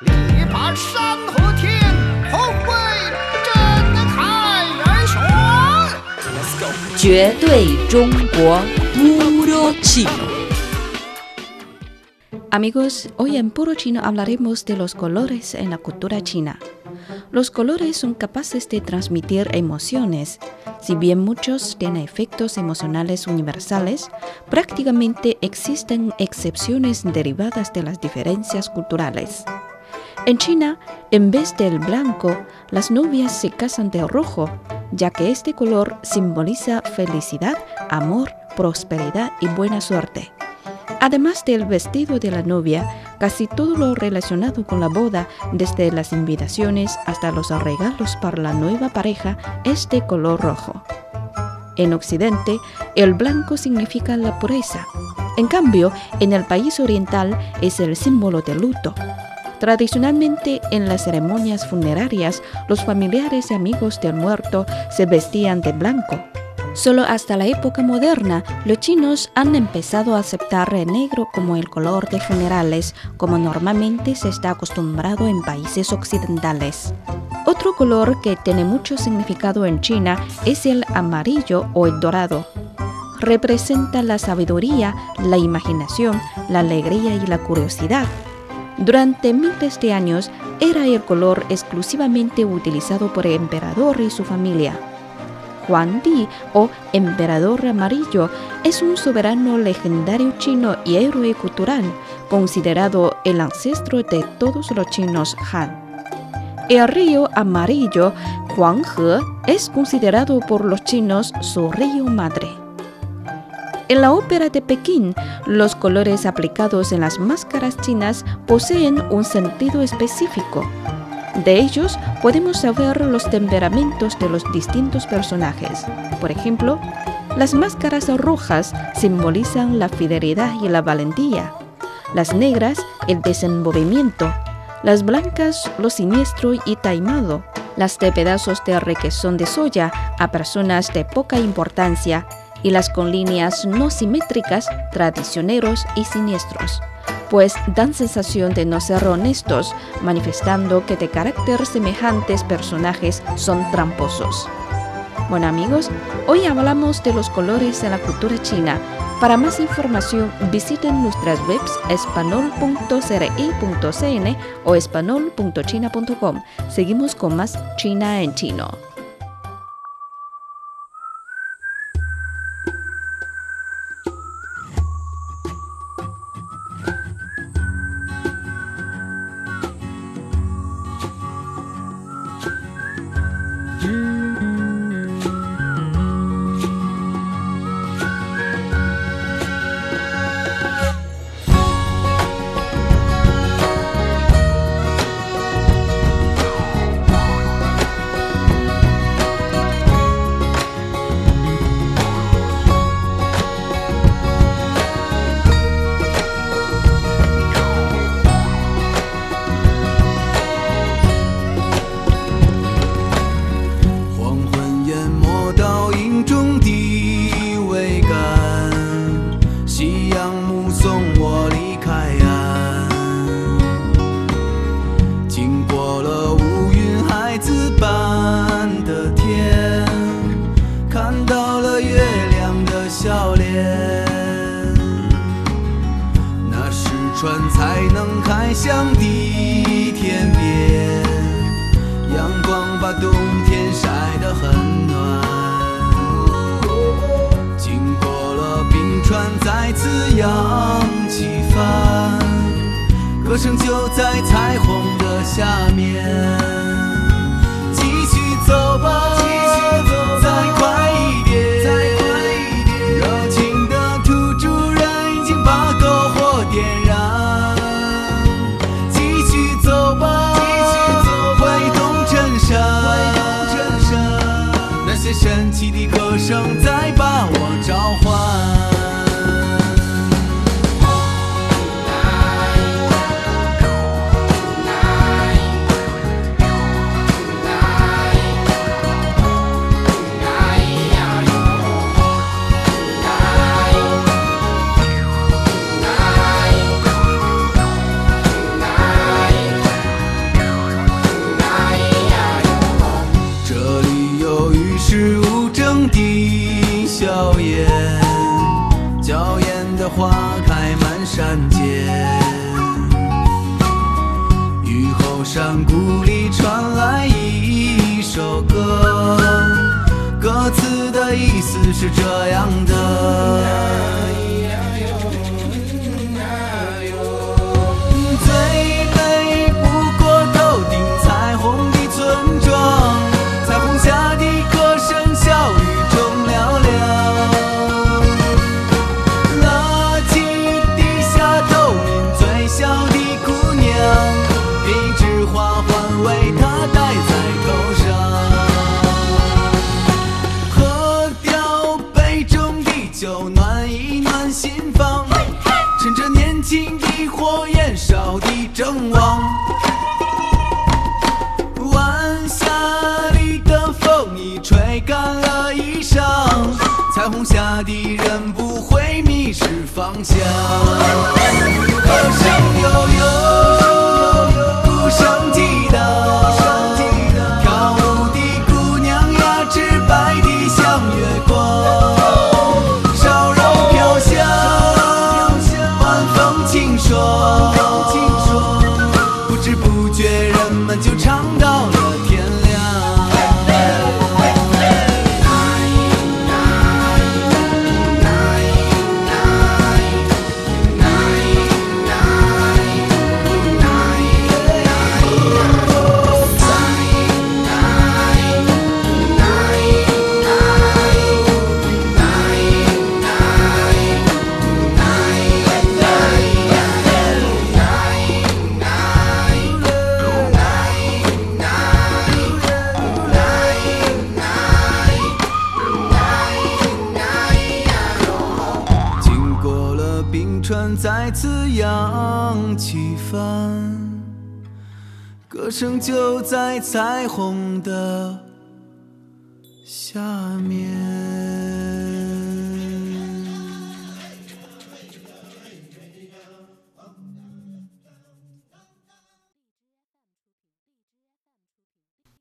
力拔山河天，宏伟震撼人生。Let's go。绝对中国 Puro Chino. Amigos, hoy en Puro Chino hablaremos de los colores en la cultura china. Los colores son capaces de transmitir emociones. Si bien muchos tienen efectos emocionales universales, prácticamente existen excepciones derivadas de las diferencias culturales. En China, en vez del blanco, las novias se casan de rojo, ya que este color simboliza felicidad, amor, prosperidad y buena suerte. Además del vestido de la novia, casi todo lo relacionado con la boda, desde las invitaciones hasta los regalos para la nueva pareja, es de color rojo. En Occidente, el blanco significa la pureza. En cambio, en el país oriental es el símbolo del luto. Tradicionalmente, en las ceremonias funerarias, los familiares y amigos del muerto se vestían de blanco. Solo hasta la época moderna, los chinos han empezado a aceptar el negro como el color de funerales, como normalmente se está acostumbrado en países occidentales. Otro color que tiene mucho significado en China es el amarillo o el dorado. Representa la sabiduría, la imaginación, la alegría y la curiosidad. Durante miles de años era el color exclusivamente utilizado por el emperador y su familia. Huang Di o Emperador Amarillo es un soberano legendario chino y héroe cultural, considerado el ancestro de todos los chinos Han. El río amarillo, Huanghe, es considerado por los chinos su río madre. En la ópera de Pekín, los colores aplicados en las máscaras chinas poseen un sentido específico. De ellos podemos saber los temperamentos de los distintos personajes. Por ejemplo, las máscaras rojas simbolizan la fidelidad y la valentía. Las negras, el desenvolvimiento. Las blancas, lo siniestro y taimado. Las de pedazos de requesón de soya a personas de poca importancia. Y las con líneas no simétricas, traicioneros y siniestros pues dan sensación de no ser honestos, manifestando que de carácter semejantes personajes son tramposos. Bueno amigos, hoy hablamos de los colores en la cultura china. Para más información visiten nuestras webs espanol.cri.cn o espanol.china.com. Seguimos con más China en chino. 向的天边。阳光把冬天晒得很暖，经过了冰川再次扬起帆，歌声就在彩虹的下生在山间雨后山谷里传来一首歌歌词的意思是这样的。暖一暖心房。趁着年轻的火焰烧的正旺，晚霞里的风已吹干了衣裳，彩虹下的人不会迷失方向。歌声悠悠，鼓声激，船，再次扬起帆，歌声就在彩虹的下面。